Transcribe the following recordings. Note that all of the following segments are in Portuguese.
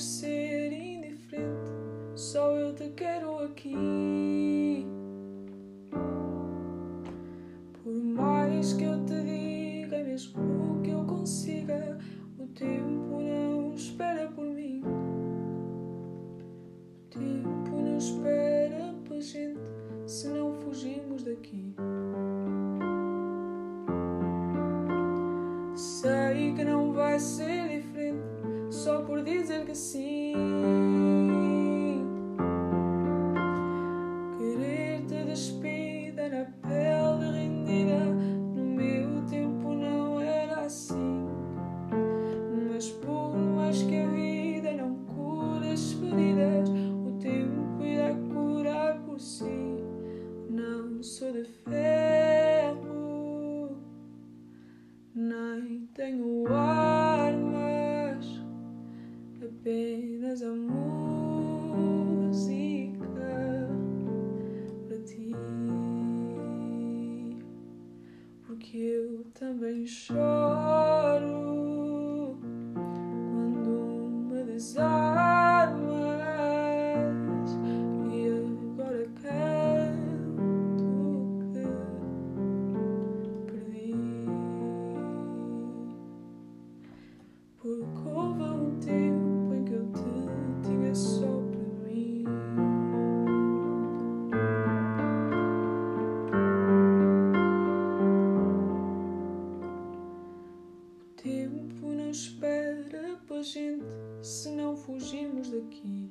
queres ser indiferente, só eu te quero aqui. Por mais que eu te diga, mesmo que eu consiga, o tempo não espera por mim. O tempo não espera pela gente se não fugirmos daqui. Sei que não vai ser por dizer que sim. Querer-te despida na pele rendida. No meu tempo não era assim. Mas por mais que a vida não cure as feridas, o tempo irá curar por si. Não sou de ferro, nem tenho armas, apenas a música para ti. Porque eu também choro quando me desarmas espera pela gente se não fugirmos daqui.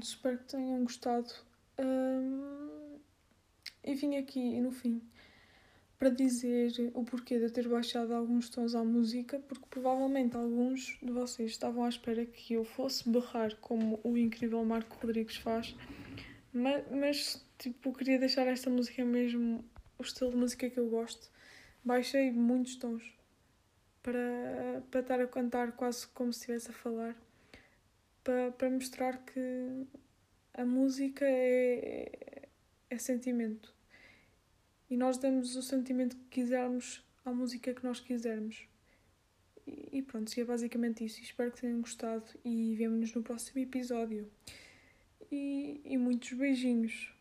pronto, espero que tenham gostado. Hum, e vim aqui no fim para dizer o porquê de eu ter baixado alguns tons à música, porque provavelmente alguns de vocês estavam à espera que eu fosse berrar como o incrível Marco Rodrigues faz, mas, mas tipo, queria deixar esta música mesmo o estilo de música que eu gosto. Baixei muitos tons para, para estar a cantar quase como se estivesse a falar, para, para mostrar que a música é, é sentimento. E nós damos o sentimento que quisermos à música que nós quisermos. E, e pronto, é basicamente isso. Espero que tenham gostado e vemo-nos no próximo episódio. E, e muitos beijinhos.